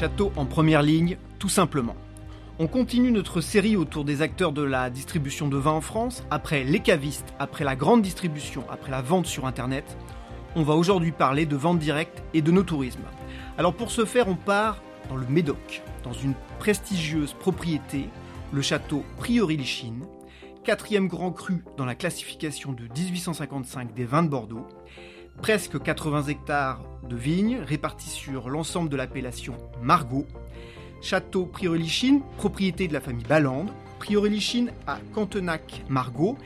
châteaux en première ligne, tout simplement. On continue notre série autour des acteurs de la distribution de vin en France, après les cavistes, après la grande distribution, après la vente sur Internet. On va aujourd'hui parler de vente directe et de nos tourismes. Alors pour ce faire, on part dans le Médoc, dans une prestigieuse propriété, le château Prieuré-Lichine, quatrième grand cru dans la classification de 1855 des vins de Bordeaux, presque 80 hectares de vignes répartis sur l'ensemble de l'appellation Margaux, château Prieuré-Lichine, propriété de la famille Balande, Prieuré-Lichine à Cantenac-Margaux,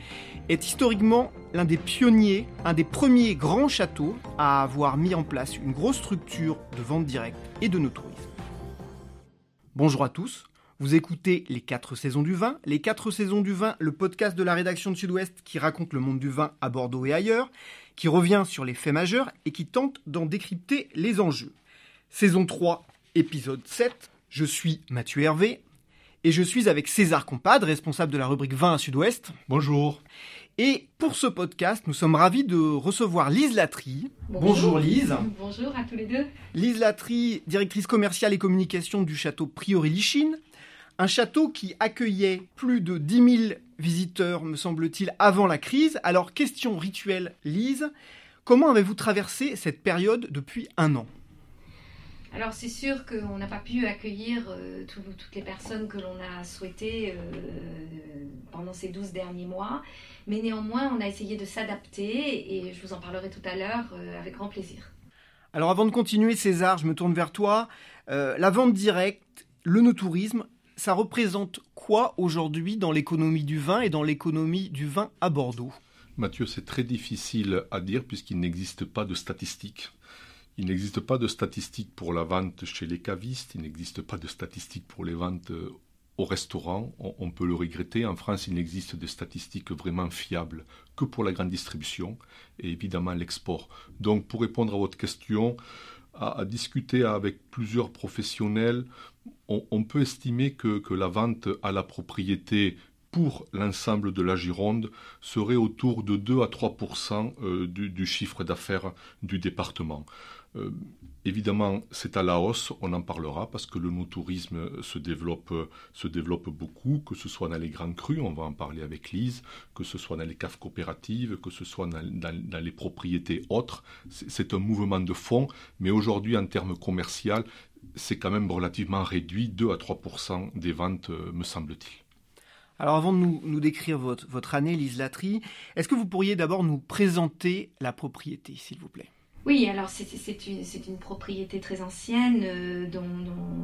est historiquement l'un des pionniers, un des premiers grands châteaux à avoir mis en place une grosse structure de vente directe et de no Bonjour à tous, vous écoutez Les 4 saisons du vin. Les 4 saisons du vin, le podcast de la rédaction de Sud-Ouest qui raconte le monde du vin à Bordeaux et ailleurs, qui revient sur les faits majeurs et qui tente d'en décrypter les enjeux. Saison 3, épisode 7. Je suis Mathieu Hervé et je suis avec César Compad, responsable de la rubrique vin à Sud-Ouest. Bonjour. Et pour ce podcast, nous sommes ravis de recevoir Lise Latry. Bonjour. Lise. Bonjour à tous les deux. Lise Latry, directrice commerciale et communication du château Prieuré-Lichine. Un château qui accueillait plus de 10 000 visiteurs, me semble-t-il, avant la crise. Alors, question rituelle, Lise, comment avez-vous traversé cette période depuis un an? Alors c'est sûr qu'on n'a pas pu accueillir euh, toutes les personnes que l'on a souhaitées euh, pendant ces 12 derniers mois, mais néanmoins on a essayé de s'adapter et je vous en parlerai tout à l'heure euh, avec grand plaisir. Alors avant de continuer César, je me tourne vers toi. la vente directe, le no-tourisme, ça représente quoi aujourd'hui dans l'économie du vin et dans l'économie du vin à Bordeaux? Mathieu, c'est très difficile à dire puisqu'il n'existe pas de statistiques. Il n'existe pas de statistiques pour la vente chez les cavistes, il n'existe pas de statistiques pour les ventes euh, au restaurant. On, peut le regretter. En France, il n'existe de statistiques vraiment fiables que pour la grande distribution et évidemment l'export. Donc, pour répondre à votre question, à, discuter avec plusieurs professionnels, on, peut estimer que, la vente à la propriété pour l'ensemble de la Gironde serait autour de 2 à 3 euh, du, du chiffre d'affaires du département. Euh, évidemment, c'est à la hausse, on en parlera parce que le no-tourisme se développe, se développe beaucoup, que ce soit dans les grands crus, on va en parler avec Lise, que ce soit dans les caves coopératives, que ce soit dans, les propriétés autres. C'est un mouvement de fond, mais aujourd'hui, en termes commerciaux, c'est quand même relativement réduit, 2 à 3% des ventes, euh, me semble-t-il. Alors avant de nous, décrire votre, votre année, Lise Latry, est-ce que vous pourriez d'abord nous présenter la propriété, s'il vous plaît? Oui, alors c'est une, propriété très ancienne euh, dont,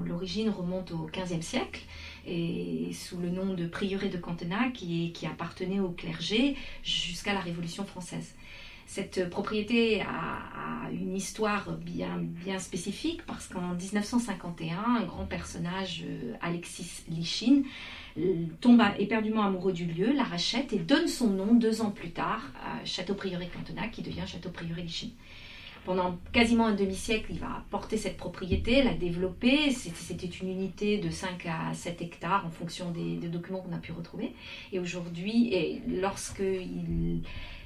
l'origine remonte au XVe siècle et sous le nom de prieuré de Cantenac qui, qui appartenait au clergé jusqu'à la Révolution française. Cette propriété a, une histoire bien, bien spécifique parce qu'en 1951, un grand personnage, euh, Alexis Lichine, tombe éperdument amoureux du lieu, la rachète et donne son nom deux ans plus tard à Château Prieuré Cantenac qui devient Château Prieuré Lichine pendant quasiment un demi-siècle, il va porter cette propriété, la développer. C'était une unité de 5 à 7 hectares en fonction des, documents qu'on a pu retrouver. Et aujourd'hui, lorsqu'il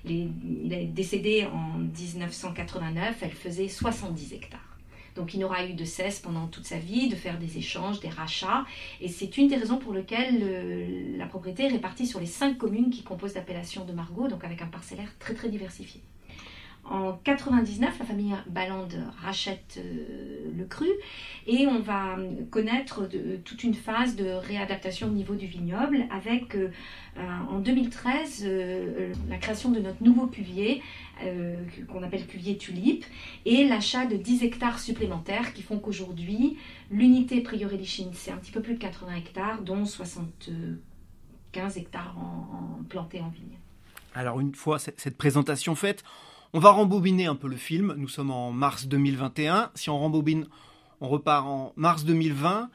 il est décédé en 1989, elle faisait 70 hectares. Donc il n'aura eu de cesse pendant toute sa vie de faire des échanges, des rachats. Et c'est une des raisons pour lesquelles la propriété est répartie sur les cinq communes qui composent l'appellation de Margaux, donc avec un parcellaire très très diversifié. En 99, la famille Ballande rachète euh, le cru et on va connaître toute une phase de réadaptation au niveau du vignoble avec euh, en 2013 euh, la création de notre nouveau cuvier qu'on appelle cuvier tulipe et l'achat de 10 hectares supplémentaires qui font qu'aujourd'hui l'unité Prieuré Lichine c'est un petit peu plus de 80 hectares dont 75 hectares en, plantés en vigne. Alors une fois cette présentation faite, on va rembobiner un peu le film. Nous sommes en mars 2021. Si on rembobine, on repart en mars 2020.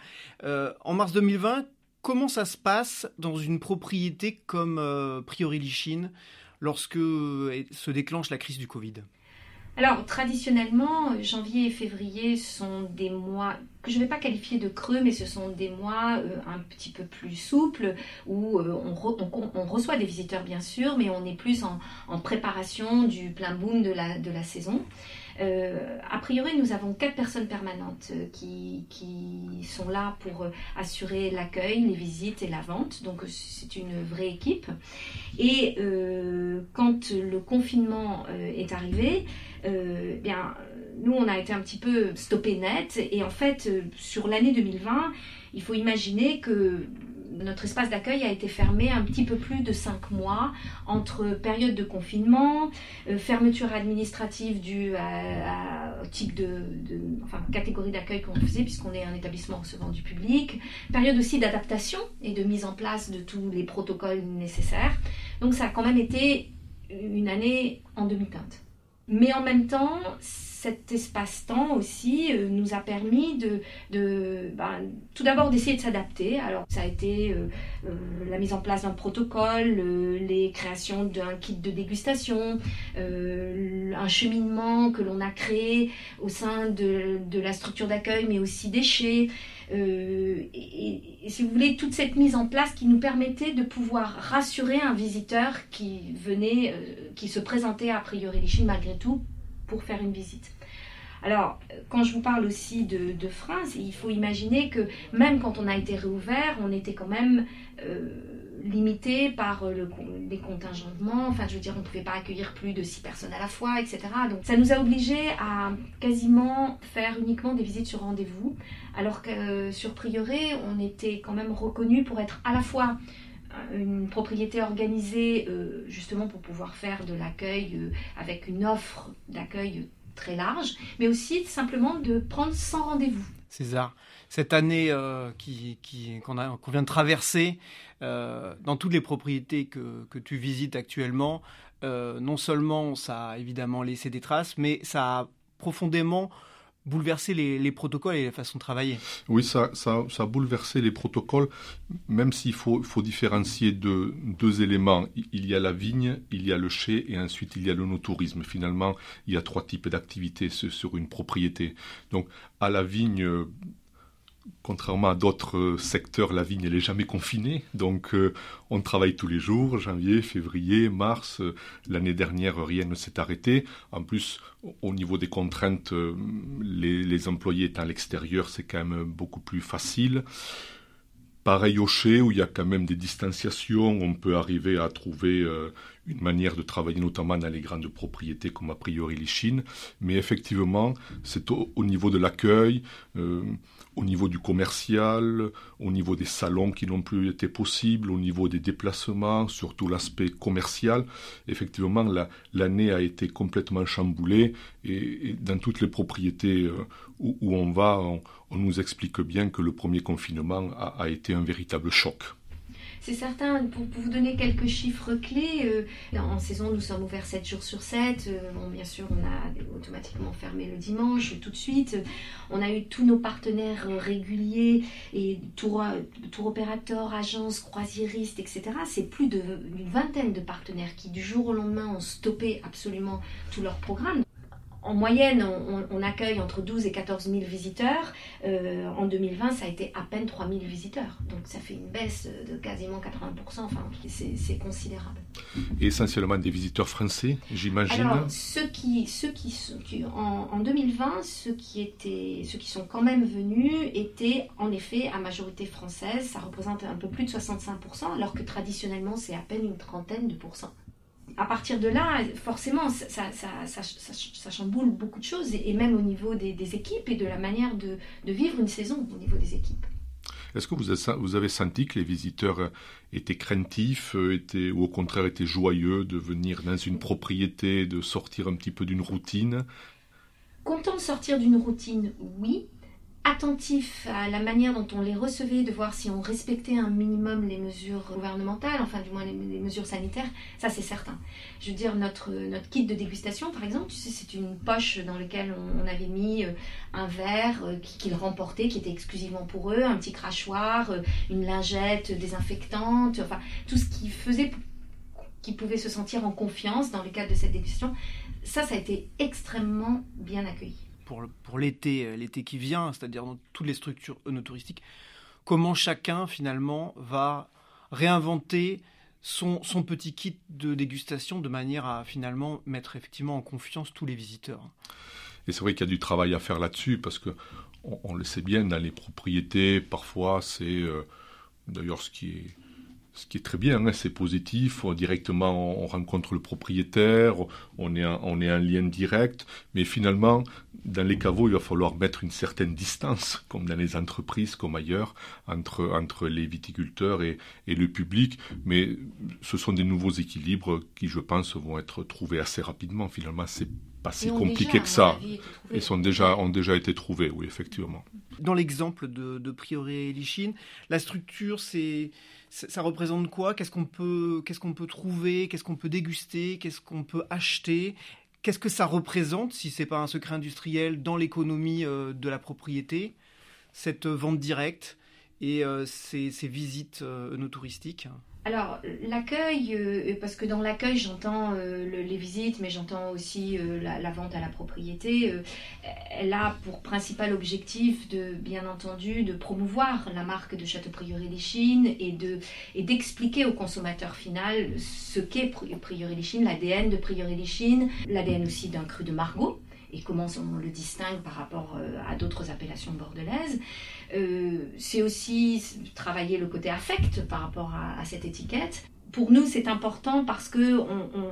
Euh, en mars 2020, comment ça se passe dans une propriété comme euh, Priori Lichine lorsque euh, se déclenche la crise du Covid alors, traditionnellement, janvier et février sont des mois que je ne vais pas qualifier de creux, mais ce sont des mois euh, un petit peu plus souples où euh, on, reçoit des visiteurs, bien sûr, mais on est plus en, préparation du plein boom de la, de la saison. Euh, a priori, nous avons quatre personnes permanentes euh, qui, sont là pour euh, assurer l'accueil, les visites et la vente. Donc c'est une vraie équipe. Et quand le confinement est arrivé, bien, nous, on a été un petit peu stoppé net. Et en fait, sur l'année 2020, il faut imaginer que notre espace d'accueil a été fermé un petit peu plus de cinq mois entre période de confinement, euh, fermeture administrative due à, type de, enfin, catégorie d'accueil qu'on faisait puisqu'on est un établissement recevant du public, période aussi d'adaptation et de mise en place de tous les protocoles nécessaires. Donc ça a quand même été une année en demi-teinte. Mais en même temps, cet espace-temps aussi euh, nous a permis de, ben, tout d'abord d'essayer de s'adapter. Alors ça a été euh, euh, la mise en place d'un protocole, les créations d'un kit de dégustation, un cheminement que l'on a créé au sein de, la structure d'accueil, mais aussi déchets. Et, et, si vous voulez, toute cette mise en place qui nous permettait de pouvoir rassurer un visiteur qui venait, qui se présentait a priori Chine malgré tout pour faire une visite. Alors, quand je vous parle aussi de, de freins, il faut imaginer que même quand on a été réouvert, on était quand même euh, limité par le, les contingentements. Enfin, je veux dire, on ne pouvait pas accueillir plus de six personnes à la fois, etc. Donc, ça nous a obligés à quasiment faire uniquement des visites sur rendez-vous, alors que euh, sur Prieuré, on était quand même reconnu pour être à la fois une propriété organisée euh, justement pour pouvoir faire de l'accueil euh, avec une offre d'accueil très large, mais aussi simplement de prendre sans rendez-vous. César, cette année euh, qui, qu'on, vient de traverser, dans toutes les propriétés que, que tu visites actuellement, non seulement ça a évidemment laissé des traces, mais ça a profondément bouleverser les, protocoles et la façon de travailler. Oui, ça, ça, ça a bouleversé les protocoles, même s'il faut, faut différencier de, deux éléments. Il y a la vigne, il y a le chai et ensuite il y a le no-tourisme. Finalement, il y a trois types d'activités sur une propriété. Donc, à la vigne, contrairement à d'autres euh, secteurs, la vigne n'est jamais confinée. Donc euh, on travaille tous les jours, janvier, février, mars. Euh, l'année dernière, rien ne s'est arrêté. En plus, au niveau des contraintes, les, employés étant à l'extérieur, c'est quand même beaucoup plus facile. Pareil au chai, où il y a quand même des distanciations, on peut arriver à trouver une manière de travailler, notamment dans les grandes propriétés comme a priori les Chines. Mais effectivement, c'est au, niveau de l'accueil, au niveau du commercial, au niveau des salons qui n'ont plus été possibles, au niveau des déplacements, surtout l'aspect commercial. Effectivement, l'année a été complètement chamboulée et, dans toutes les propriétés euh, où, on va, on, nous explique bien que le premier confinement a été un véritable choc. C'est certain, pour, vous donner quelques chiffres clés, euh, en saison, nous sommes ouverts 7 jours sur 7. Euh, bien sûr, on a automatiquement fermé le dimanche tout de suite. On a eu tous nos partenaires euh, réguliers et tour, tour opérateurs, agences, croisiéristes, etc. C'est plus d'une vingtaine de partenaires qui, du jour au lendemain, ont stoppé absolument tous leurs programmes en moyenne, on, accueille entre 12 et 14 000 visiteurs. Euh, en 2020, ça a été à peine 3 000 visiteurs. Donc ça fait une baisse de quasiment 80%. Enfin, c'est considérable. Et essentiellement des visiteurs français, j'imagine Alors, ceux qui, ceux qui, en, en, 2020, ceux qui, étaient, ceux qui sont quand même venus étaient en effet à majorité française. Ça représente un peu plus de 65%, alors que traditionnellement, c'est à peine une trentaine de pourcents à partir de là, forcément, ça, chamboule beaucoup de choses, et, même au niveau des, équipes et de la manière de, vivre une saison au niveau des équipes. Est-ce que vous avez, senti que les visiteurs étaient craintifs, euh, étaient, ou au contraire étaient joyeux de venir dans une propriété, de sortir un petit peu d'une routine? Content de sortir d'une routine, oui attentif à la manière dont on les recevait, de voir si on respectait un minimum les mesures gouvernementales, enfin du moins les, mesures sanitaires, ça c'est certain. Je veux dire, notre, notre kit de dégustation, par exemple, tu sais, c'est une poche dans laquelle on, avait mis euh, un verre euh, qu'ils remportaient, qui était exclusivement pour eux, un petit crachoir, euh, une lingette désinfectante, enfin tout ce qui faisait qu'ils pouvaient se sentir en confiance dans le cadre de cette dégustation. Ça, ça a été extrêmement bien accueilli pour, l'été, euh, l'été qui vient, c'est-à-dire dans toutes les structures touristiques, comment chacun finalement va réinventer son, petit kit de dégustation de manière à finalement mettre effectivement en confiance tous les visiteurs. Et c'est vrai qu'il y a du travail à faire là-dessus parce que on, le sait bien dans les propriétés, parfois c'est euh, d'ailleurs ce qui est ce qui est très bien, hein, c'est positif. directement, on rencontre le propriétaire, on est, en lien direct. Mais finalement, dans les caveaux, il va falloir mettre une certaine distance, comme dans les entreprises, comme ailleurs, entre, entre les viticulteurs et, et le public. Mais ce sont des nouveaux équilibres qui, je pense, vont être trouvés assez rapidement. Finalement, c'est pas si compliqué que ça. Ils sont déjà, ont déjà été trouvés, oui, effectivement. Dans l'exemple de, de Prioré et Lichine, la structure, c'est ça représente quoi? Qu'est-ce qu'on peut, qu'est-ce qu'on peut trouver? Qu'est-ce qu'on peut déguster? Qu'est-ce qu'on peut acheter? Qu'est-ce que ça représente, si c'est pas un secret industriel, dans l'économie euh, de la propriété, cette vente directe et euh, ces, visites euh, no touristiques alors, l'accueil, euh, parce que dans l'accueil, j'entends euh, les visites, mais j'entends aussi euh, la, vente à la propriété. elle a pour principal objectif, de, bien entendu, de promouvoir la marque de Château Prieuré des Chines et d'expliquer au consommateur final ce qu'est Prieuré des Chines, l'ADN de Prieuré des Chines, l'ADN aussi d'un cru de Margot et comment on le distingue par rapport à d'autres appellations bordelaises. Euh, c'est aussi travailler le côté affect par rapport à, cette étiquette. Pour nous, c'est important parce que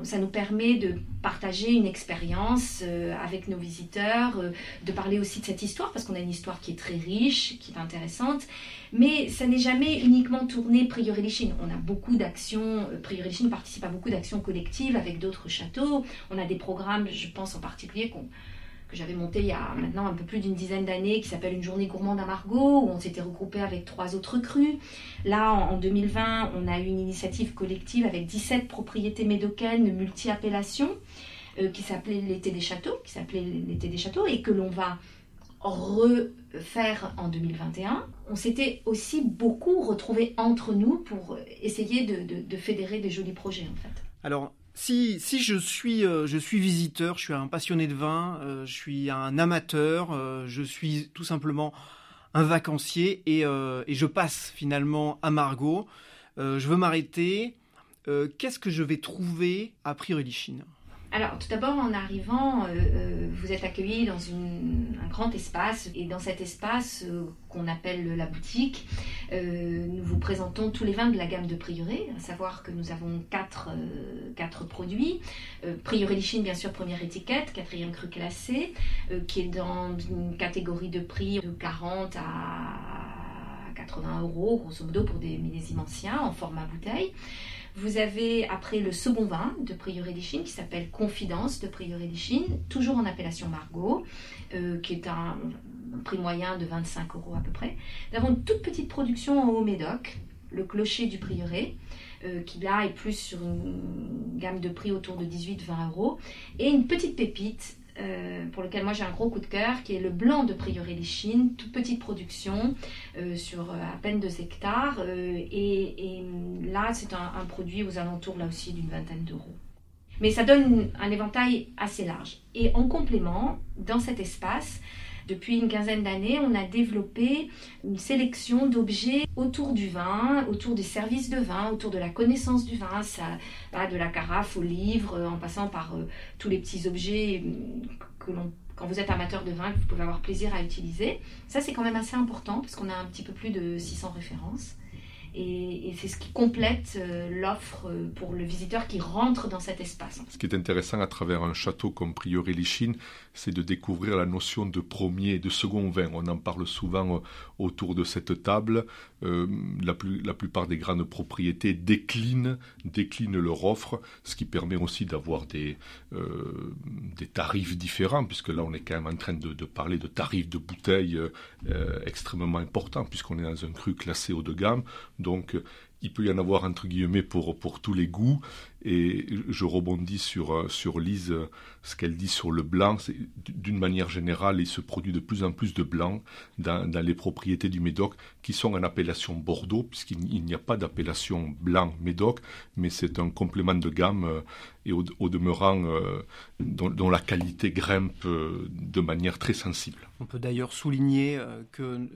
ça nous permet de partager une expérience euh, avec nos visiteurs, euh, de parler aussi de cette histoire, parce qu'on a une histoire qui est très riche, qui est intéressante. Mais ça n'est jamais uniquement tourné Priori Chine. On a beaucoup d'actions, Priori Chine participe à beaucoup d'actions collectives avec d'autres châteaux. On a des programmes, je pense en particulier, qu'on que j'avais monté il y a maintenant un peu plus d'une dizaine d'années, qui s'appelle Une journée gourmande à Margot, où on s'était regroupé avec trois autres crus. Là, en 2020, on a eu une initiative collective avec 17 propriétés médocaines multi-appellations, euh, qui s'appelait l'été des châteaux, qui s'appelait l'été des châteaux, et que l'on va refaire en 2021. On s'était aussi beaucoup retrouvés entre nous pour essayer de, fédérer des jolis projets, en fait. Si, si je, suis, euh, je suis visiteur, je suis un passionné de vin, euh, je suis un amateur, euh, je suis tout simplement un vacancier et, et je passe finalement à Margot, je veux m'arrêter, qu'est-ce que je vais trouver à Priori-Chine alors, tout d'abord, en arrivant, euh, euh, vous êtes accueilli dans un grand espace. Et dans cet espace euh, qu'on appelle la boutique, nous vous présentons tous les vins de la gamme de Prieuré, à savoir que nous avons quatre, produits. Prieuré Lichine, bien sûr, première étiquette, quatrième cru classé, qui est dans une catégorie de prix de 40 à 80 euros, grosso modo, pour des millésimes en format bouteille. Vous avez après le second vin de Prieuré des Chines qui s'appelle Confidence de Prieuré des Chines, toujours en appellation Margot, euh, qui est un, prix moyen de 25 euros à peu près. Nous avons une toute petite production en Haut-Médoc, le clocher du Prieuré, euh, qui là est plus sur une gamme de prix autour de 18-20 euros, et une petite pépite euh, pour lequel moi j'ai un gros coup de cœur, qui est le blanc de Prieuré des Chines, toute petite production euh, sur euh, à peine 2 hectares. Et, là, c'est un, produit aux alentours là aussi d'une vingtaine d'euros. Mais ça donne un éventail assez large. Et en complément, dans cet espace, depuis une quinzaine d'années, on a développé une sélection d'objets autour du vin, autour des services de vin, autour de la connaissance du vin, de la carafe au livre, en passant par euh, tous les petits objets euh, que quand vous êtes amateur de vin, vous pouvez avoir plaisir à utiliser. Ça, c'est quand même assez important parce qu'on a un petit peu plus de 600 références. Et, c'est ce qui complète euh, l'offre euh, pour le visiteur qui rentre dans cet espace. Ce qui est intéressant à travers un château comme Prieuré Lichine, c'est de découvrir la notion de premier et de second vin. On en parle souvent euh, autour de cette table. la, plupart des grandes propriétés déclinent, déclinent leur offre, ce qui permet aussi d'avoir des, tarifs différents, puisque là on est quand même en train de, parler de tarifs de bouteilles extrêmement importants, puisqu'on est dans un cru classé haut de gamme. Il peut y en avoir entre guillemets pour, pour tous les goûts. Et je rebondis sur, euh, sur Lise, ce qu'elle dit sur le blanc. D'une manière générale, il se produit de plus en plus de blanc dans, les propriétés du Médoc qui sont en appellation Bordeaux, puisqu'il n'y a pas d'appellation blanc Médoc, mais c'est un complément de gamme euh, et au, demeurant euh, dont, la qualité grimpe de manière très sensible. On peut d'ailleurs souligner que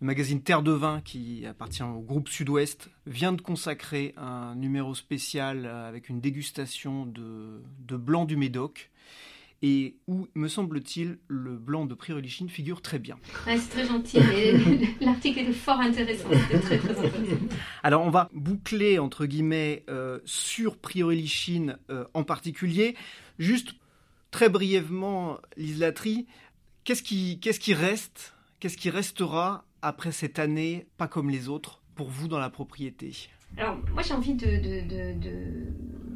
le magazine Terre de Vin, qui appartient au groupe Sud-Ouest, vient de consacrer un numéro spécial avec une dégustation de, blanc du Médoc. et où, me semble-t-il, le blanc de Priori Chine figure très bien. c'est très gentil, l'article est fort intéressant, très, très intéressant. Alors on va boucler, entre guillemets, euh, sur Priori Chine euh, en particulier. Juste très brièvement, Lise Latry, qu'est-ce qui, qu'est-ce qui reste, qu'est-ce qui restera après cette année pas comme les autres pour vous dans la propriété alors, moi, j'ai envie de,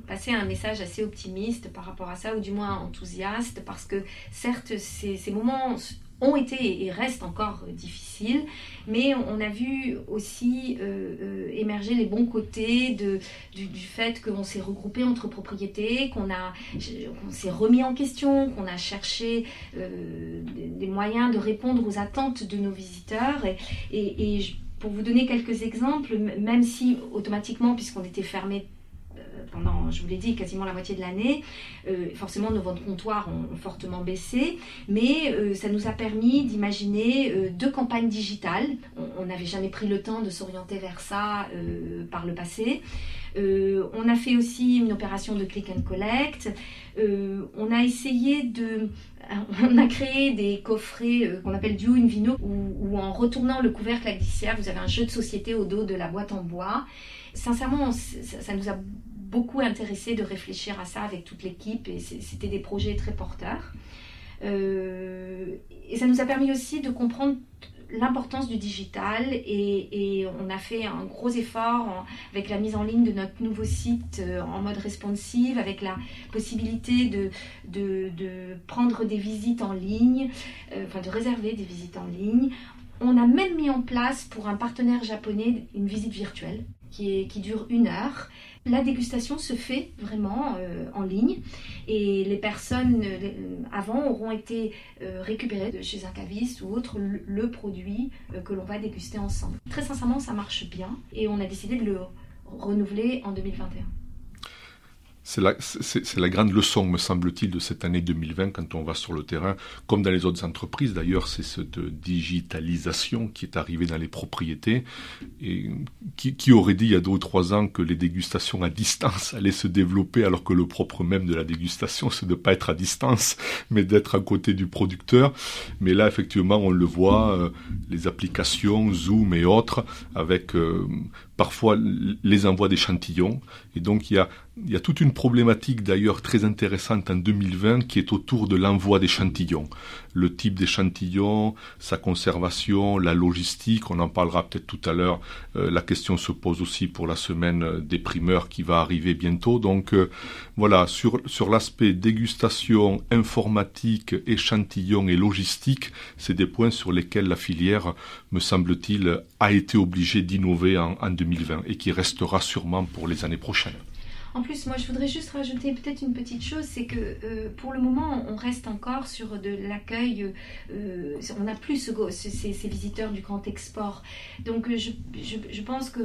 passer un message assez optimiste par rapport à ça, ou du moins enthousiaste, parce que certes, ces, moments ont été et restent encore difficiles, mais on a vu aussi euh, euh, émerger les bons côtés de, du, fait qu'on s'est regroupé entre propriétés, qu'on s'est remis en question, qu'on a cherché euh, des, moyens de répondre aux attentes de nos visiteurs. Et, pour vous donner quelques exemples, même si automatiquement, puisqu'on était fermé euh, pendant, je vous l'ai dit, quasiment la moitié de l'année, euh, forcément nos ventes comptoirs ont, fortement baissé, mais euh, ça nous a permis d'imaginer deux campagnes digitales. On n'avait jamais pris le temps de s'orienter vers ça par le passé. on a fait aussi une opération de click and collect. on a essayé de on a créé des coffrets euh, qu'on appelle duo in vino, où, en retournant le couvercle à glissière, vous avez un jeu de société au dos de la boîte en bois. Sincèrement, ça, nous a beaucoup intéressé de réfléchir à ça avec toute l'équipe et c'était des projets très porteurs. Euh, et ça nous a permis aussi de comprendre l'importance du digital et, on a fait un gros effort avec la mise en ligne de notre nouveau site euh, en mode responsive, avec la possibilité de, de, prendre des visites en ligne, euh, enfin de réserver des visites en ligne. On a même mis en place pour un partenaire japonais une visite virtuelle qui, qui dure une heure la dégustation se fait vraiment euh, en ligne et les personnes euh, avant auront été euh, récupérées de chez un caviste ou autre le, produit que l'on va déguster ensemble. Très sincèrement, ça marche bien et on a décidé de le renouveler en 2021. C'est la, grande leçon, me semble-t-il, de cette année 2020 quand on va sur le terrain, comme dans les autres entreprises. D'ailleurs, c'est cette digitalisation qui est arrivée dans les propriétés. Et qui, qui, aurait dit il y a deux ou trois ans que les dégustations à distance allaient se développer alors que le propre même de la dégustation, c'est de ne pas être à distance, mais d'être à côté du producteur. Mais là, effectivement, on le voit, euh, les applications Zoom et autres, avec euh, parfois les envois d'échantillons. Et donc il y a, toute une problématique d'ailleurs très intéressante en 2020 qui est autour de l'envoi d'échantillons. Le type d'échantillon, sa conservation, la logistique, on en parlera peut-être tout à l'heure. Euh, la question se pose aussi pour la semaine des primeurs qui va arriver bientôt. Donc euh, voilà, sur, sur l'aspect dégustation, informatique, échantillon et logistique, c'est des points sur lesquels la filière, me semble-t-il, a été obligée d'innover en, en 2020 et qui restera sûrement pour les années prochaines. En plus, moi, je voudrais juste rajouter peut-être une petite chose, c'est que euh, pour le moment, on reste encore sur de l'accueil. Euh, on n'a plus ces, visiteurs du grand export. Donc, euh, je, pense que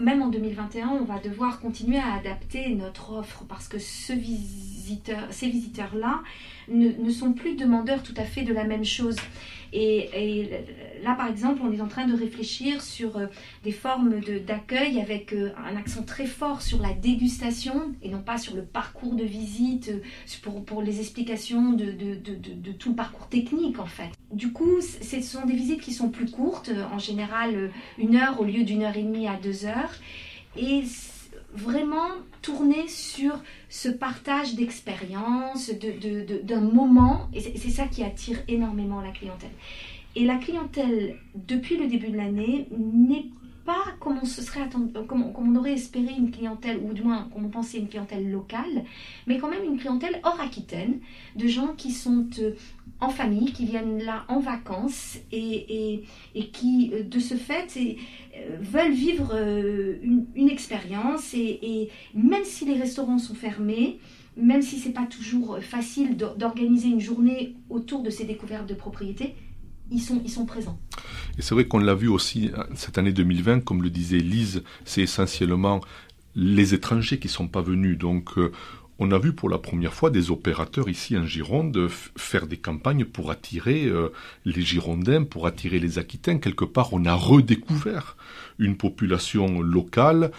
même en 2021, on va devoir continuer à adapter notre offre parce que ces visiteurs-là ne, sont plus demandeurs tout à fait de la même chose. Et, là, par exemple, on est en train de réfléchir sur euh, des formes d'accueil avec euh, un accent très fort sur la dégustation et non pas sur le parcours de visite, euh, pour, pour les explications de, de, de, tout le parcours technique en fait. Du coup, ce sont des visites qui sont plus courtes, en général une heure au lieu d'une heure et demie à deux heures. Et vraiment tourner sur ce partage d'expérience, d'un moment, et c'est ça qui attire énormément la clientèle. Et la clientèle, depuis le début de l'année, n'est comme on, se serait attendu, comme, on aurait espéré une clientèle, ou du moins comme on pensait une clientèle locale, mais quand même une clientèle hors Aquitaine, de gens qui sont euh, en famille, qui viennent là en vacances et, qui, euh, de ce fait, euh, veulent vivre une, expérience. Et, et, même si les restaurants sont fermés, même si c'est pas toujours facile d'organiser une journée autour de ces découvertes de propriété, ils sont, ils sont présents. Et c'est vrai qu'on l'a vu aussi euh, cette année 2020, comme le disait Lise, c'est essentiellement les étrangers qui sont pas venus. Donc, euh, on a vu pour la première fois des opérateurs ici en Gironde faire des campagnes pour attirer euh, les Girondins, pour attirer les Aquitains. Quelque part, on a redécouvert une population locale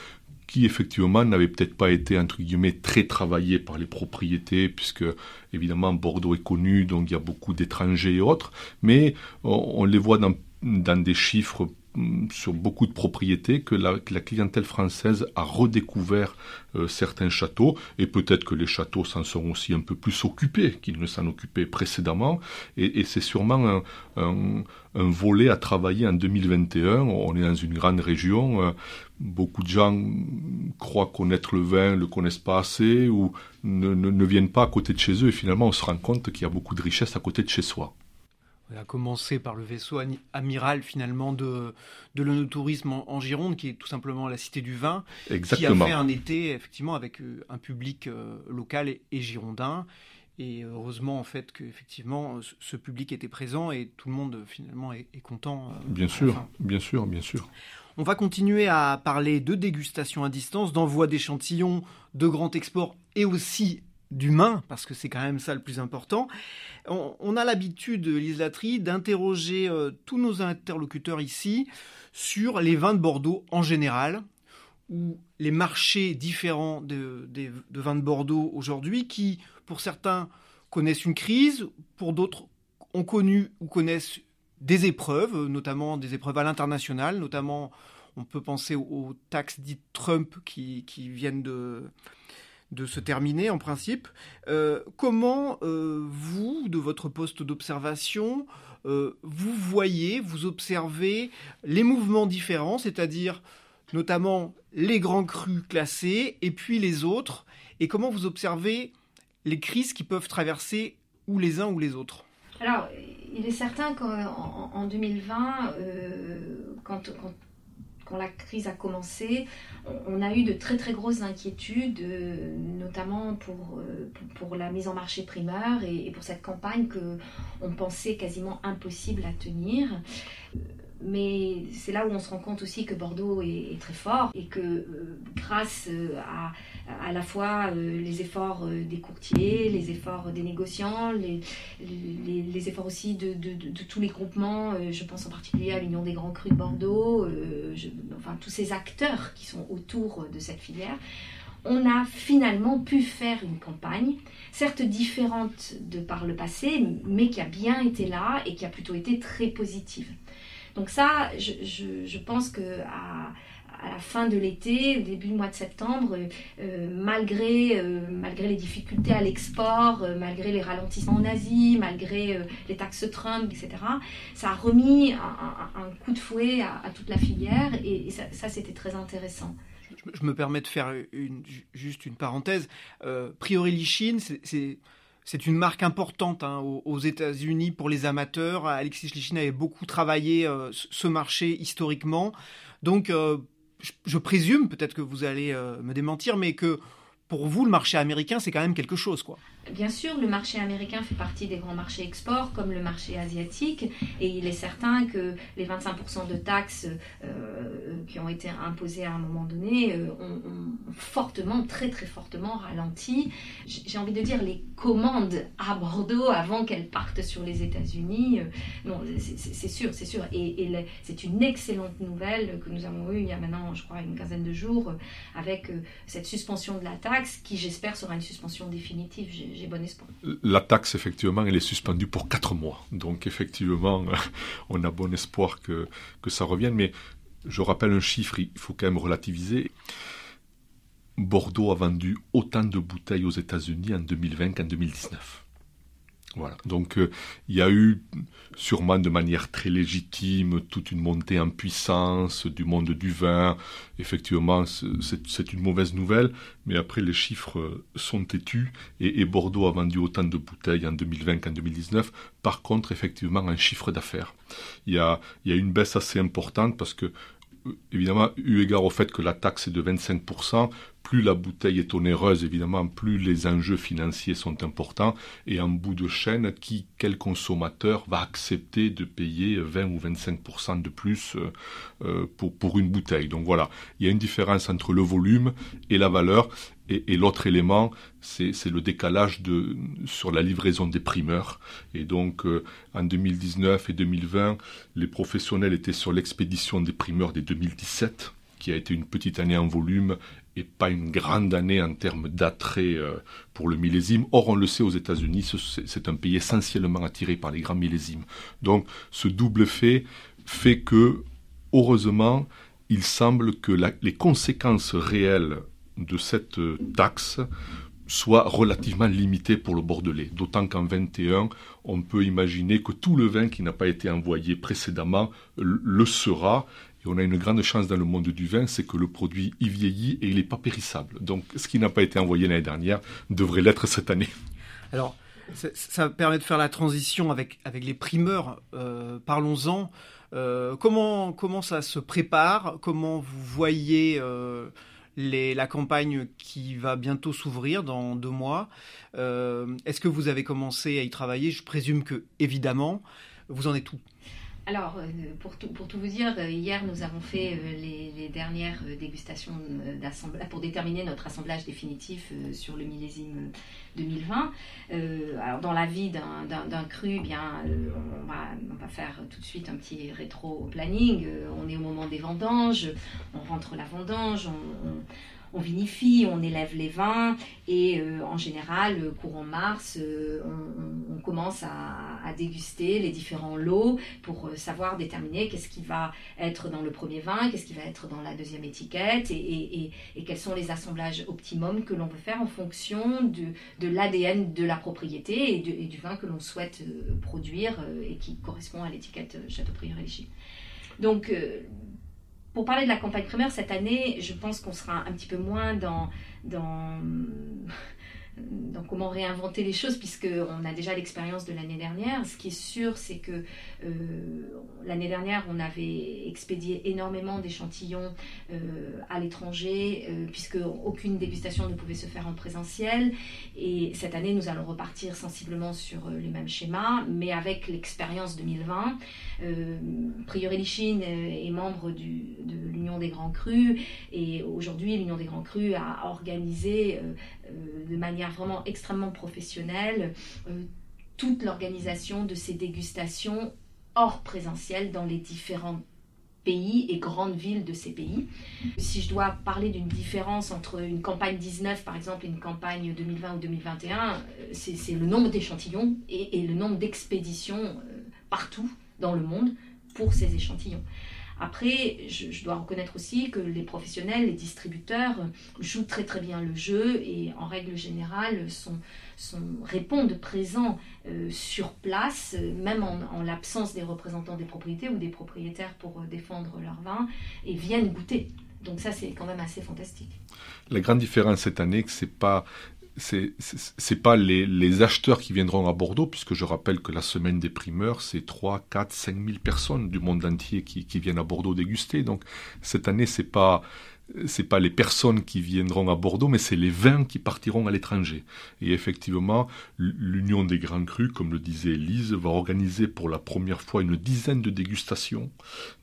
qui effectivement n'avait peut-être pas été entre guillemets très travaillé par les propriétés, puisque évidemment Bordeaux est connu, donc il y a beaucoup d'étrangers et autres, mais on, les voit dans, des chiffres Mm, sur beaucoup de propriétés que la, clientèle française a redécouvert euh, certains châteaux et peut-être que les châteaux s'en sont aussi un peu plus occupés qu'ils ne s'en occupaient précédemment et, c'est sûrement un, volet à travailler en 2021. On est dans une grande région. Euh, beaucoup de gens croient connaître le vin, le connaissent pas assez ou ne, ne viennent pas à côté de chez eux et finalement on se rend compte qu'il y a beaucoup de richesses à côté de chez soi. On a commencé par le vaisseau amiral finalement de, de l'onotourisme en, Gironde, qui est tout simplement la Cité du Vin, Exactement. qui a fait un été effectivement avec euh, un public euh, local et, girondin. Et heureusement en fait que effectivement ce public était présent et tout le monde finalement est, content. Euh, bien sûr, bien sûr, bien sûr. On va continuer à parler de dégustation à distance, d'envoi d'échantillons, de grand export et aussi d'humain, parce que c'est quand même ça le plus important. On, a l'habitude, Lise d'interroger euh, tous nos interlocuteurs ici sur les vins de Bordeaux en général, ou les marchés différents de, de vins de Bordeaux aujourd'hui, qui, pour certains, connaissent une crise, pour d'autres, ont connu ou connaissent des épreuves, notamment des épreuves à l'international, notamment on peut penser aux, taxes dites Trump qui viennent de, se terminer en principe. Euh, comment euh, vous, de votre poste d'observation, euh, vous voyez, vous observez les mouvements différents, c'est-à-dire notamment les grands crus classés et puis les autres, et comment vous observez les crises qui peuvent traverser ou les uns ou les autres? Il est certain qu'en 2020, quand, quand la crise a commencé, on, a eu de très très grosses inquiétudes, euh, notamment pour, euh, pour, la mise en marché primeur et, pour cette campagne que on pensait quasiment impossible à tenir mais c'est là où on se rend compte aussi que Bordeaux est, très fort et que euh, grâce euh, à à la fois euh, les efforts des courtiers, les efforts des négociants, les, les, efforts aussi de, de, de, tous les groupements, je pense en particulier à l'Union des Grands Crus de Bordeaux, enfin tous ces acteurs qui sont autour de cette filière, on a finalement pu faire une campagne, certes différente de par le passé, mais qui a bien été là et qui a plutôt été très positive. Donc ça, je, pense que à, la fin de l'été, au début du mois de septembre, euh, malgré, euh, malgré les difficultés à l'export, euh, malgré les ralentissements en Asie, malgré les taxes Trump, etc., ça a remis un, coup de fouet à, toute la filière et, ça, c'était très intéressant. Je, me permets de faire juste une parenthèse. Priori Chine, c'est c'est une marque importante hein, aux, États-Unis pour les amateurs. Alexis Lichine avait beaucoup travaillé euh, ce marché historiquement. Donc, euh, je, présume, peut-être que vous allez euh, me démentir, mais que pour vous, le marché américain, c'est quand même quelque chose, quoi. Bien sûr, le marché américain fait partie des grands marchés export, comme le marché asiatique, et il est certain que les 25% de taxes euh, qui ont été imposées à un moment donné euh, ont, fortement, très très fortement ralenti, j'ai envie de dire, les commandes à Bordeaux avant qu'elles partent sur les États-Unis. Euh, non, c'est sûr, c'est sûr. Et, c'est une excellente nouvelle que nous avons eue il y a maintenant, je crois, une quinzaine de jours, avec cette suspension de la taxe, qui j'espère sera une suspension définitive j'ai. La taxe, effectivement, elle est suspendue pour 4 mois. Donc, effectivement, on a bon espoir que, que ça revienne. Mais je rappelle un chiffre, il faut quand même relativiser. Bordeaux a vendu autant de bouteilles aux États-Unis en 2020 qu'en 2019. Donc euh, il y a eu sûrement de manière très légitime toute une montée en puissance du monde du vin. Effectivement, c'est une mauvaise nouvelle, mais après les chiffres sont têtus et, Bordeaux a vendu autant de bouteilles en 2020 qu'en 2019. Par contre, effectivement, un chiffre d'affaires. Il y a, il y a une baisse assez importante parce que évidemment, eu égard au fait que la taxe est de 25%, plus la bouteille est onéreuse, évidemment, plus les enjeux financiers sont importants. Et en bout de chaîne, qui, quel consommateur va accepter de payer 20 ou 25% de plus euh, euh, pour, pour une bouteille? Donc voilà, il y a une différence entre le volume et la valeur. Et, l'autre élément, c'est le décalage de, sur la livraison des primeurs. Et donc, euh, en 2019 et 2020, les professionnels étaient sur l'expédition des primeurs des 2017 qui a été une petite année en volume et pas une grande année en termes d'attrait euh, pour le millésime. Or, on le sait aux États-Unis, c'est un pays essentiellement attiré par les grands millésimes. Donc, ce double fait fait que, heureusement, il semble que les conséquences réelles de cette euh, taxe soient relativement limitées pour le Bordelais. D'autant qu'en 21, on peut imaginer que tout le vin qui n'a pas été envoyé précédemment le sera on a une grande chance dans le monde du vin, c'est que le produit y vieillit et il n'est pas périssable. Donc ce qui n'a pas été envoyé l'année dernière devrait l'être cette année. Alors, ça, permet de faire la transition avec, avec les primeurs. Euh, parlons-en. Euh, comment, comment ça se prépare? Comment vous voyez euh, la campagne qui va bientôt s'ouvrir dans deux mois? Est-ce que vous avez commencé à y travailler? Je présume que, évidemment, vous en êtes où? Alors, euh, pour tout, vous dire, euh, hier nous avons fait euh, les, dernières dégustations pour déterminer notre assemblage définitif sur le millésime 2020. alors, dans la vie d'un cru, eh bien, on va, on, va, faire tout de suite un petit rétro-planning. on est au moment des vendanges, on rentre la vendange, on vinifie, on élève les vins et euh, en général, euh, courant mars, euh, on, commence à, déguster les différents lots pour savoir déterminer qu'est-ce qui va être dans le premier vin, qu'est-ce qui va être dans la deuxième étiquette et, quels sont les assemblages optimums que l'on veut faire en fonction de, l'ADN de la propriété et, du vin que l'on souhaite produire et qui correspond à l'étiquette Châteaubriand Régie. Donc, pour parler de la campagne primaire, cette année, je pense qu'on sera un petit peu moins dans, dans comment réinventer les choses puisqu'on a déjà l'expérience de l'année dernière. Ce qui est sûr, c'est que euh, l'année dernière, on avait expédié énormément d'échantillons euh, à l'étranger euh, puisque aucune dégustation ne pouvait se faire en présentiel. Et cette année, nous allons repartir sensiblement sur les mêmes schémas, mais avec l'expérience 2020. Priori Lichine est membre de l'Union des Grands Crus et aujourd'hui, l'Union des Grands Crus a organisé de manière vraiment extrêmement professionnelle euh, toute l'organisation de ces dégustations hors présentiel dans les différents pays et grandes villes de ces pays. Si je dois parler d'une différence entre une campagne 19 par exemple et une campagne 2020 ou 2021, euh, c'est le nombre d'échantillons et, le nombre d'expéditions euh, partout dans le monde pour ces échantillons. Après, je, dois reconnaître aussi que les professionnels, les distributeurs jouent très très bien le jeu et en règle générale sont, sont, répondent présents euh, sur place, même en, l'absence des représentants des propriétés ou des propriétaires pour euh, défendre leur vin et viennent goûter. Donc ça, c'est quand même assez fantastique. La grande différence cette année, c'est pas c'est pas les, acheteurs qui viendront à Bordeaux, puisque je rappelle que la semaine des primeurs, c'est 3, 4, 5 000 personnes du monde entier qui, qui viennent à Bordeaux déguster. Donc cette année, c'est pas c'est pas les personnes qui viendront à Bordeaux, mais c'est les vins qui partiront à l'étranger. Et effectivement, l'Union des Grands Crus, comme le disait Elise, va organiser pour la première fois une dizaine de dégustations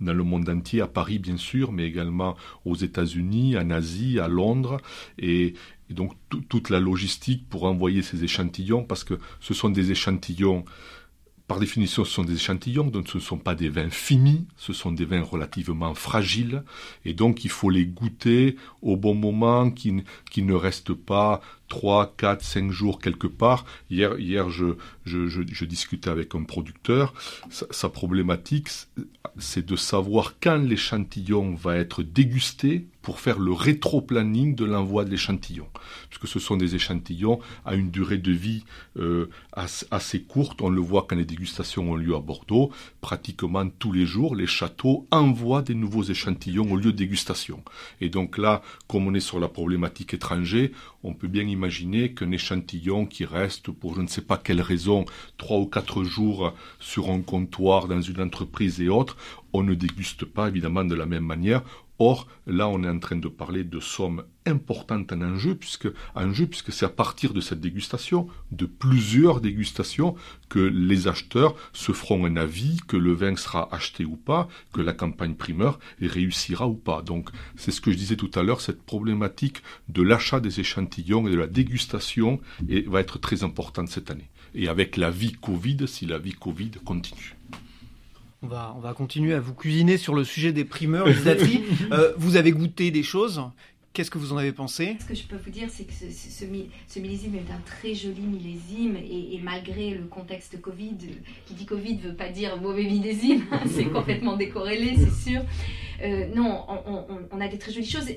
dans le monde entier, à Paris bien sûr, mais également aux États-Unis, en Asie, à Londres. Et, et donc toute la logistique pour envoyer ces échantillons, parce que ce sont des échantillons par définition, ce sont des échantillons, donc ce ne sont pas des vins finis, ce sont des vins relativement fragiles, et donc il faut les goûter au bon moment, qui, ne restent pas 3, 4, 5 jours quelque part. Hier, hier je, discutais avec un producteur, sa problématique, c'est de savoir quand l'échantillon va être dégusté pour faire le rétro-planning de l'envoi de l'échantillon. Puisque ce sont des échantillons à une durée de vie euh, assez courte. On le voit quand les dégustations ont lieu à Bordeaux. Pratiquement tous les jours, les châteaux envoient des nouveaux échantillons au lieu de dégustation. Et donc là, comme on est sur la problématique étrangère, on peut bien imaginer qu'un échantillon qui reste pour je ne sais pas quelle raison trois ou quatre jours sur un comptoir dans une entreprise et autres, on ne déguste pas évidemment de la même manière. Or, là, on est en train de parler de sommes importantes en enjeu, puisque, puisque c'est à partir de cette dégustation, de plusieurs dégustations, que les acheteurs se feront un avis, que le vin sera acheté ou pas, que la campagne primeur réussira ou pas. Donc, c'est ce que je disais tout à l'heure, cette problématique de l'achat des échantillons et de la dégustation va être très importante cette année. Et avec la vie Covid, si la vie Covid continue. On va, on va continuer à vous cuisiner sur le sujet des primeurs, les euh, vous avez goûté des choses. Qu'est-ce que vous en avez pensé? Ce que je peux vous dire, c'est que ce, millésime est un très joli millésime et, malgré le contexte Covid, qui dit Covid ne veut pas dire mauvais millésime, c'est complètement décorrélé, c'est sûr. Euh, non, on, on, a des très jolies choses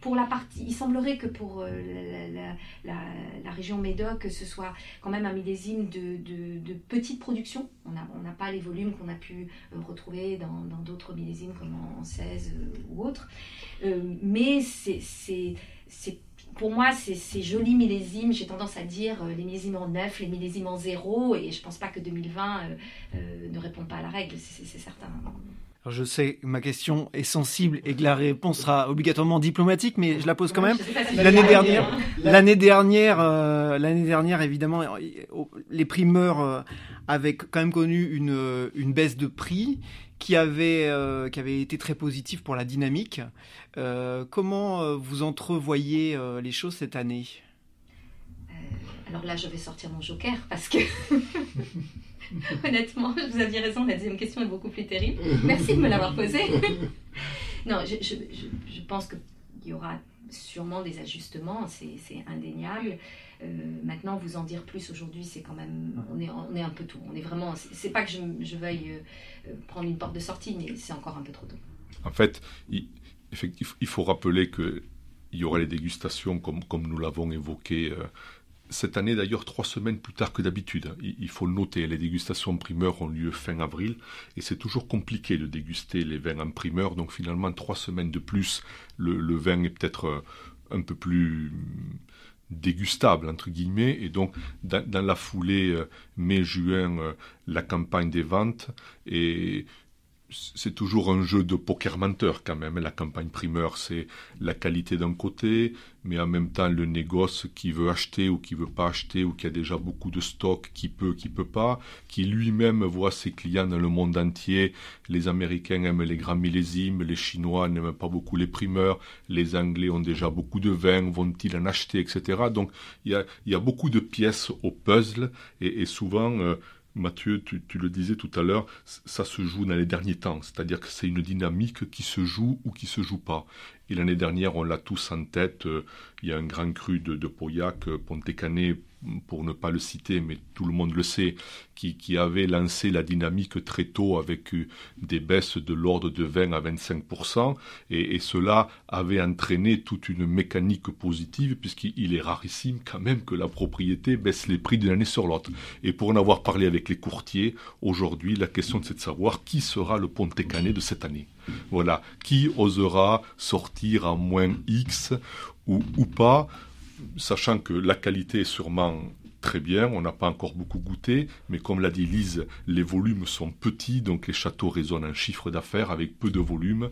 pour la partie, il semblerait que pour euh, la, région Médoc, ce soit quand même un millésime de, de, petite production. On n'a pas les volumes qu'on a pu euh, retrouver dans d'autres millésimes comme en, 16 euh, ou autres. mais pour moi, ces jolis millésimes, j'ai tendance à dire les millésimes en 9, les millésimes en 0, et je ne pense pas que 2020 ne répond pas à la règle, c'est certain je sais que ma question est sensible et que la réponse sera obligatoirement diplomatique, mais je la pose quand même. l'année dernière, l'année dernière, euh, l'année dernière, évidemment, les primeurs euh, avaient quand même connu une, une baisse de prix qui avait, euh, qui avait été très positive pour la dynamique. comment vous entrevoyez les choses cette année? Alors là, je vais sortir mon joker parce que Honnêtement, vous aviez raison, la deuxième question est beaucoup plus terrible. Merci de me l'avoir posée. non, je, je, je pense qu'il y aura sûrement des ajustements, c'est indéniable. Euh, maintenant, vous en dire plus aujourd'hui, c'est quand même, on est, on est un peu tout. On est vraiment, c'est pas que je, je veuille euh, prendre une porte de sortie, mais c'est encore un peu trop tôt. En fait, il, effectivement, il faut rappeler que il y aura les dégustations comme, comme nous l'avons évoqué euh, cette année d'ailleurs trois semaines plus tard que d'habitude. Il faut le noter, les dégustations primeurs ont lieu fin avril et c'est toujours compliqué de déguster les vins en primeur. Donc finalement trois semaines de plus, le, vin est peut-être euh, un peu plus dégustable entre guillemets et donc dans, la foulée euh, mai-juin euh, la campagne des ventes et c'est toujours un jeu de poker menteur quand même. La campagne primeur, c'est la qualité d'un côté, mais en même temps le négoce qui veut acheter ou qui veut pas acheter ou qui a déjà beaucoup de stock, qui peut, qui peut pas, qui lui-même voit ses clients dans le monde entier. Les Américains aiment les grands millésimes, les Chinois n'aiment pas beaucoup les primeurs, les Anglais ont déjà beaucoup de vin, vont-ils en acheter, etc. Donc il y a, beaucoup de pièces au puzzle et, souvent euh, Mathieu, tu, le disais tout à l'heure, ça se joue dans les derniers temps, c'est-à-dire que c'est une dynamique qui se joue ou qui se joue pas. Et l'année dernière, on l'a tous en tête, euh, il y a un grand cru de, de Pauillac, euh, pour ne pas le citer, mais tout le monde le sait, qui, avait lancé la dynamique très tôt avec euh, des baisses de l'ordre de 20 à 25%, et, cela avait entraîné toute une mécanique positive, puisqu'il est rarissime quand même que la propriété baisse les prix d'une année sur l'autre. Et pour en avoir parlé avec les courtiers, aujourd'hui, la question c'est de savoir qui sera le Pontécanet de cette année. Voilà, qui osera sortir à moins X ou, ou pas sachant que la qualité est sûrement très bien, on n'a pas encore beaucoup goûté, mais comme l'a dit Lise, les volumes sont petits, donc les châteaux résonnent en chiffre d'affaires avec peu de volume.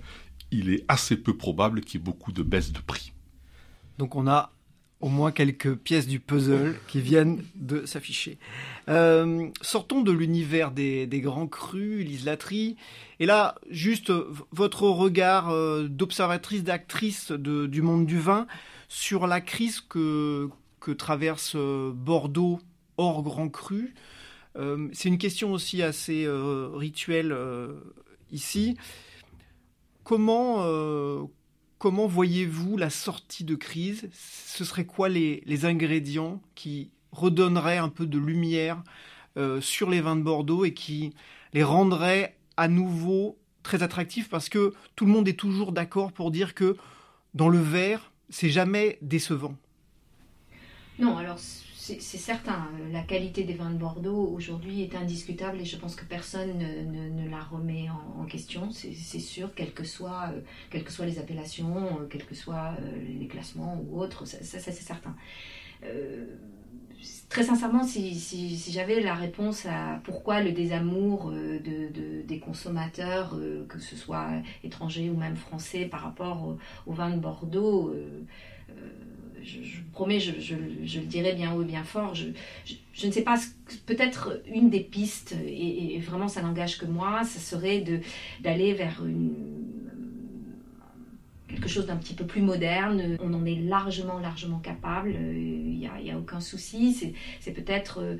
Il est assez peu probable qu'il y ait beaucoup de baisse de prix. Donc on a au moins quelques pièces du puzzle qui viennent de s'afficher. Euh, sortons de l'univers des, grands crus, Lise Latry. Et là, juste votre regard euh, d'observatrice, d'actrice du monde du vin sur la crise que, traverse euh, Bordeaux hors Grand Cru. C'est une question aussi assez rituelle ici. Comment, comment voyez-vous la sortie de crise? Ce serait quoi les, les, ingrédients qui redonneraient un peu de lumière sur les vins de Bordeaux et qui les rendraient à nouveau très attractifs? Parce que tout le monde est toujours d'accord pour dire que dans le verre, c'est jamais décevant. Non, alors c'est certain, la qualité des vins de Bordeaux aujourd'hui est indiscutable et je pense que personne ne, la remet en, question, c'est sûr, quelles que, soient, euh, les appellations, euh, quels que soient euh, les classements ou autres, ça, c'est certain. très sincèrement, si, j'avais la réponse à pourquoi le désamour de, des consommateurs, que ce soit étrangers ou même français, par rapport au, vin de Bordeaux, je, je, promets, je, le dirai bien haut et bien fort. Je, ne sais pas, peut-être une des pistes, et, vraiment ça n'engage que moi, ça serait d'aller vers quelque chose d'un petit peu plus moderne. On en est largement, largement capable. Il n'y a, aucun souci. C'est peut-être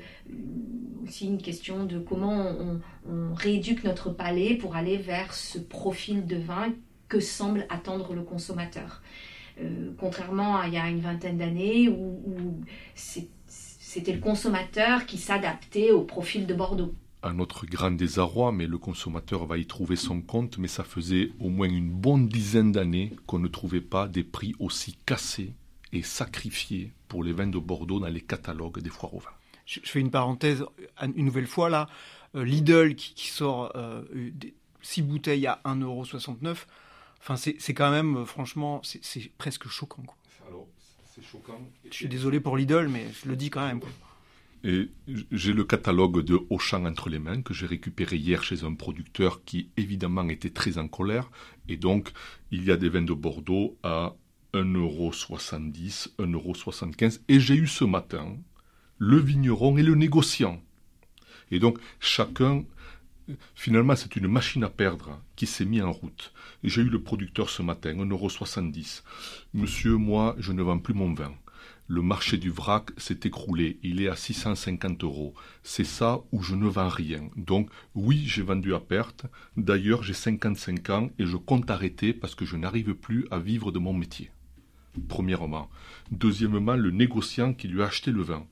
aussi une question de comment on, rééduque notre palais pour aller vers ce profil de vin que semble attendre le consommateur. Contrairement à il y a une vingtaine d'années où, où c'était le consommateur qui s'adaptait au profil de Bordeaux à notre grand désarroi, mais le consommateur va y trouver son compte, mais ça faisait au moins une bonne dizaine d'années qu'on ne trouvait pas des prix aussi cassés et sacrifiés pour les vins de Bordeaux dans les catalogues des foires au vin. Je, fais une parenthèse une nouvelle fois là. Euh, Lidl qui, sort euh, six bouteilles à 1,69€. Enfin, c'est quand même, euh, franchement, c'est presque choquant. Quoi. Alors, c'est choquant. Je suis désolé pour Lidl, mais je le dis quand même. Quoi. Et j'ai le catalogue de Auchan entre les mains que j'ai récupéré hier chez un producteur qui évidemment était très en colère. Et donc, il y a des vins de Bordeaux à 1,70€, 1,75€. Et j'ai eu ce matin le vigneron et le négociant. Et donc, chacun, finalement, c'est une machine à perdre qui s'est mis en route. J'ai eu le producteur ce matin, 1,70€. Monsieur, moi, je ne vends plus mon vin le marché du vrac s'est écroulé, il est à 650 euros. C'est ça où je ne vends rien. Donc oui, j'ai vendu à perte. D'ailleurs, j'ai 55 ans et je compte arrêter parce que je n'arrive plus à vivre de mon métier. Premièrement. Deuxièmement, le négociant qui lui a acheté le vin.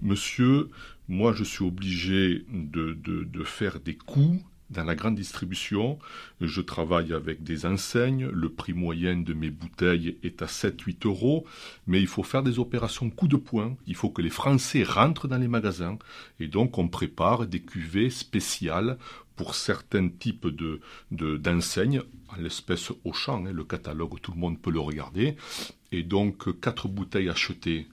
Monsieur, moi je suis obligé de, de, de faire des coûts dans la grande distribution, je travaille avec des enseignes, le prix moyen de mes bouteilles est à 7-8 euros, mais il faut faire des opérations coup de poing, il faut que les Français rentrent dans les magasins, et donc on prépare des cuvées spéciales pour certains types de, d'enseignes, en l'espèce au champ, hein, le catalogue, tout le monde peut le regarder, et donc quatre bouteilles achetées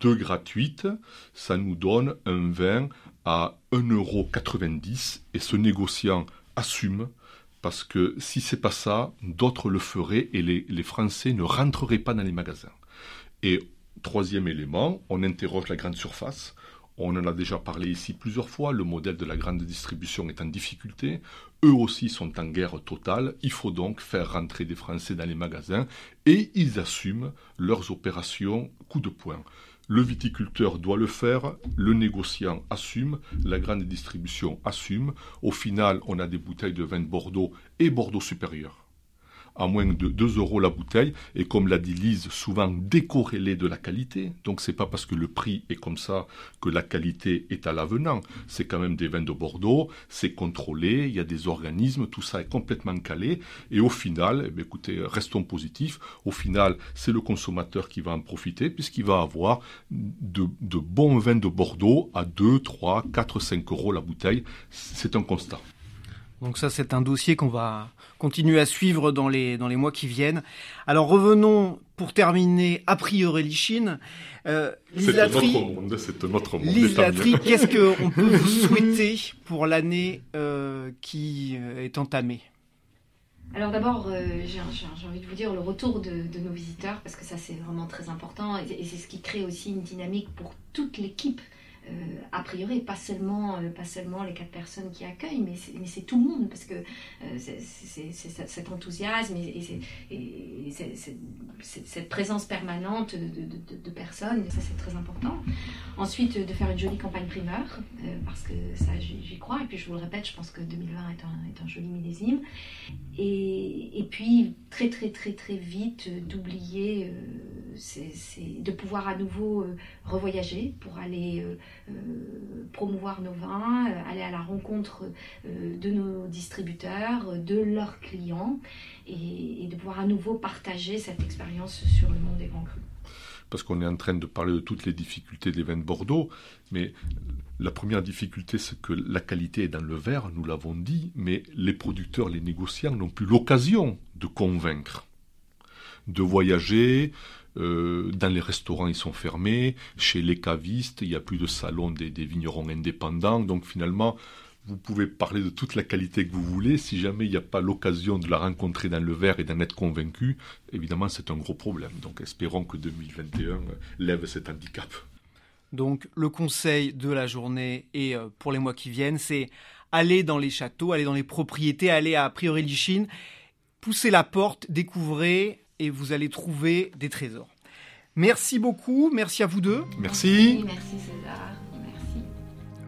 deux gratuites, ça nous donne un vin à 1,90€ et ce négociant assume parce que si c'est pas ça, d'autres le feraient et les, les, Français ne rentreraient pas dans les magasins. Et troisième élément, on interroge la grande surface. On en a déjà parlé ici plusieurs fois, le modèle de la grande distribution est en difficulté, eux aussi sont en guerre totale, il faut donc faire rentrer des Français dans les magasins et ils assument leurs opérations coup de poing. Le viticulteur doit le faire, le négociant assume, la grande distribution assume. Au final, on a des bouteilles de vin de Bordeaux et Bordeaux supérieur à moins de 2 euros la bouteille, et comme l'a dit Lise, souvent décorrélé de la qualité. Donc c'est pas parce que le prix est comme ça que la qualité est à l'avenant. C'est quand même des vins de Bordeaux, c'est contrôlé, il y a des organismes, tout ça est complètement calé, et au final, eh écoutez, restons positifs, au final, c'est le consommateur qui va en profiter, puisqu'il va avoir de, de bons vins de Bordeaux à 2, 3, 4, 5 euros la bouteille. C'est un constat. Donc ça, c'est un dossier qu'on va continuer à suivre dans les, dans les mois qui viennent. Alors revenons pour terminer a priori Lichine. Euh, c'est un autre monde, c'est un autre monde. qu'est-ce qu'on peut vous souhaiter pour l'année euh, qui euh, est entamée? Alors d'abord, euh, j'ai envie de vous dire le retour de, de nos visiteurs, parce que ça c'est vraiment très important, et c'est ce qui crée aussi une dynamique pour toute l'équipe euh, a priori, pas seulement, euh, pas seulement les quatre personnes qui accueillent, mais c'est tout le monde, parce que euh, c'est cet enthousiasme et, cette présence permanente de, personnes, ça c'est très important. Ensuite, de faire une jolie campagne primeur, parce que ça j'y crois, et puis je vous le répète, je pense que 2020 est un, est un joli millésime. Et, et, puis, très très très très vite, d'oublier, de pouvoir à nouveau revoyager pour aller promouvoir nos vins, euh, aller à la rencontre euh, de nos distributeurs, de leurs clients et, de pouvoir à nouveau partager cette expérience sur le monde des grands crus. Parce qu'on est en train de parler de toutes les difficultés des vins de Bordeaux, mais la première difficulté, c'est que la qualité est dans le verre, nous l'avons dit, mais les producteurs, les négociants n'ont plus l'occasion de convaincre, de voyager, euh, dans les restaurants, ils sont fermés. Chez les cavistes, il n'y a plus de salon des, vignerons indépendants. Donc finalement, vous pouvez parler de toute la qualité que vous voulez. Si jamais il n'y a pas l'occasion de la rencontrer dans le verre et d'en être convaincu, évidemment, c'est un gros problème. Donc espérons que 2021 lève cet handicap. Donc le conseil de la journée et euh, pour les mois qui viennent, c'est aller dans les châteaux, aller dans les propriétés, aller à Priori-Lichine poussez la porte, découvrez et vous allez trouver des trésors. Merci beaucoup, merci à vous deux. Merci. Merci César. Merci.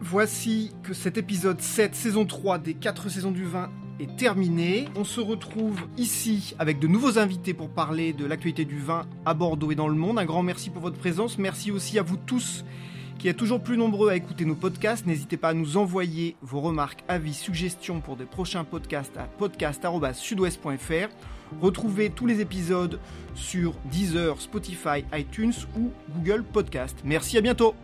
Voici que cet épisode 7, saison 3 des 4 saisons du vin est terminé. On se retrouve ici avec de nouveaux invités pour parler de l'actualité du vin à Bordeaux et dans le monde. Un grand merci pour votre présence. Merci aussi à vous tous qui êtes toujours plus nombreux à écouter nos podcasts. N'hésitez pas à nous envoyer vos remarques, avis, suggestions pour des prochains podcasts à podcast.sudouest.fr. Retrouvez tous les épisodes sur Deezer, Spotify, iTunes ou Google Podcast. Merci, à bientôt